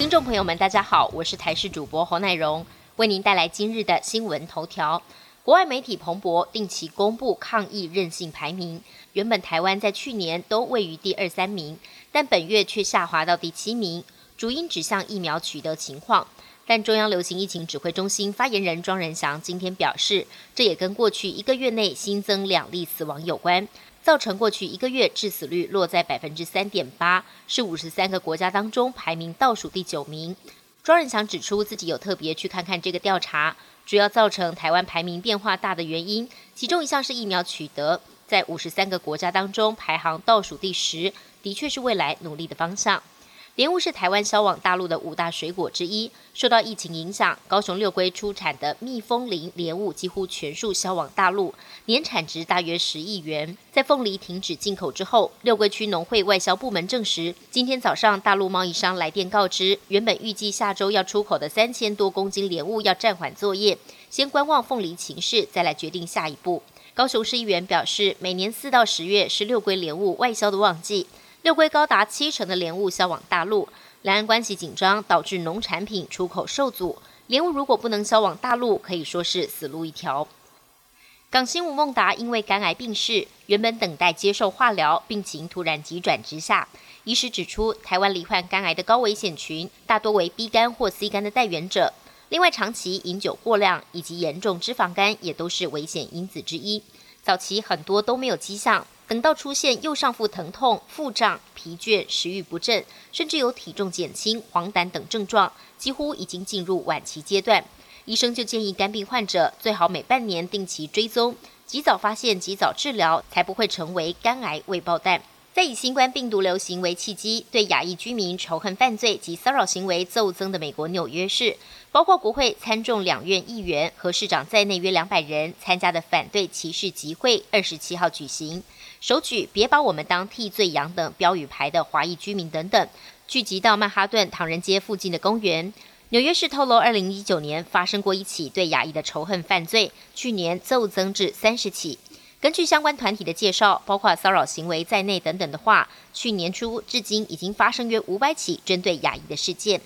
听众朋友们，大家好，我是台视主播侯乃荣，为您带来今日的新闻头条。国外媒体彭博定期公布抗疫韧性排名，原本台湾在去年都位于第二三名，但本月却下滑到第七名，主因指向疫苗取得情况。但中央流行疫情指挥中心发言人庄仁祥今天表示，这也跟过去一个月内新增两例死亡有关。造成过去一个月致死率落在百分之三点八，是五十三个国家当中排名倒数第九名。庄仁祥指出，自己有特别去看看这个调查，主要造成台湾排名变化大的原因，其中一项是疫苗取得，在五十三个国家当中排行倒数第十，的确是未来努力的方向。莲雾是台湾销往大陆的五大水果之一。受到疫情影响，高雄六龟出产的蜜蜂林莲雾几乎全数销往大陆，年产值大约十亿元。在凤梨停止进口之后，六龟区农会外销部门证实，今天早上大陆贸易商来电告知，原本预计下周要出口的三千多公斤莲雾要暂缓作业，先观望凤梨情势，再来决定下一步。高雄市议员表示，每年四到十月是六龟莲雾外销的旺季。六龟高达七成的莲雾销往大陆，两岸关系紧张导致农产品出口受阻，莲雾如果不能销往大陆，可以说是死路一条。港星吴孟达因为肝癌病逝，原本等待接受化疗，病情突然急转直下。医师指出，台湾罹患肝癌的高危险群大多为 B 肝或 C 肝的带源者，另外长期饮酒过量以及严重脂肪肝也都是危险因子之一。早期很多都没有迹象。等到出现右上腹疼痛、腹胀、疲倦、食欲不振，甚至有体重减轻、黄疸等症状，几乎已经进入晚期阶段。医生就建议肝病患者最好每半年定期追踪，及早发现、及早治疗，才不会成为肝癌未爆弹。在以新冠病毒流行为契机，对亚裔居民仇恨犯罪及骚扰行为骤增的美国纽约市，包括国会参众两院议员和市长在内约两百人参加的反对歧视集会，二十七号举行。手举“别把我们当替罪羊”等标语牌的华裔居民等等，聚集到曼哈顿唐人街附近的公园。纽约市透露，二零一九年发生过一起对亚裔的仇恨犯罪，去年骤增至三十起。根据相关团体的介绍，包括骚扰行为在内等等的话，去年初至今已经发生约五百起针对亚裔的事件。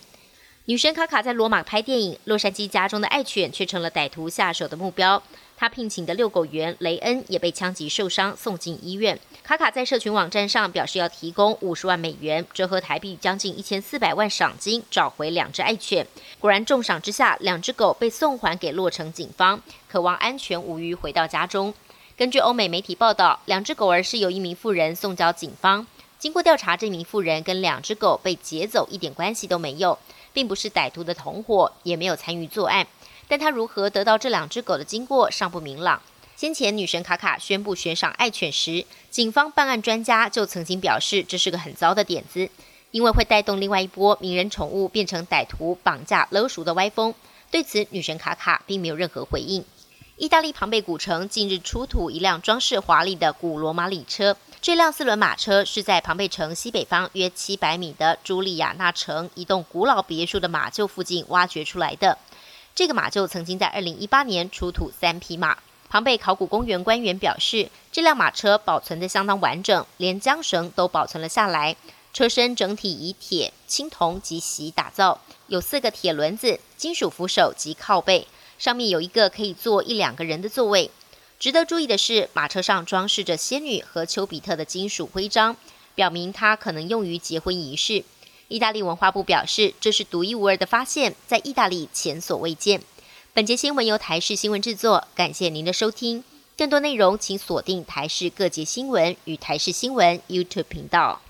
女神卡卡在罗马拍电影，洛杉矶家中的爱犬却成了歹徒下手的目标。他聘请的遛狗员雷恩也被枪击受伤，送进医院。卡卡在社群网站上表示要提供五十万美元，折合台币将近一千四百万赏金，找回两只爱犬。果然重赏之下，两只狗被送还给洛城警方，渴望安全无虞回到家中。根据欧美媒体报道，两只狗儿是由一名妇人送交警方。经过调查，这名妇人跟两只狗被劫走一点关系都没有。并不是歹徒的同伙，也没有参与作案，但他如何得到这两只狗的经过尚不明朗。先前女神卡卡宣布悬赏爱犬时，警方办案专家就曾经表示这是个很糟的点子，因为会带动另外一波名人宠物变成歹徒绑架勒赎的歪风。对此，女神卡卡并没有任何回应。意大利庞贝古城近日出土一辆装饰华丽的古罗马礼车。这辆四轮马车是在庞贝城西北方约七百米的朱利亚纳城一栋古老别墅的马厩附近挖掘出来的。这个马厩曾经在二零一八年出土三匹马。庞贝考古公园官员表示，这辆马车保存得相当完整，连缰绳都保存了下来。车身整体以铁、青铜及锡打造，有四个铁轮子、金属扶手及靠背，上面有一个可以坐一两个人的座位。值得注意的是，马车上装饰着仙女和丘比特的金属徽章，表明它可能用于结婚仪式。意大利文化部表示，这是独一无二的发现，在意大利前所未见。本节新闻由台视新闻制作，感谢您的收听。更多内容请锁定台视各节新闻与台视新闻 YouTube 频道。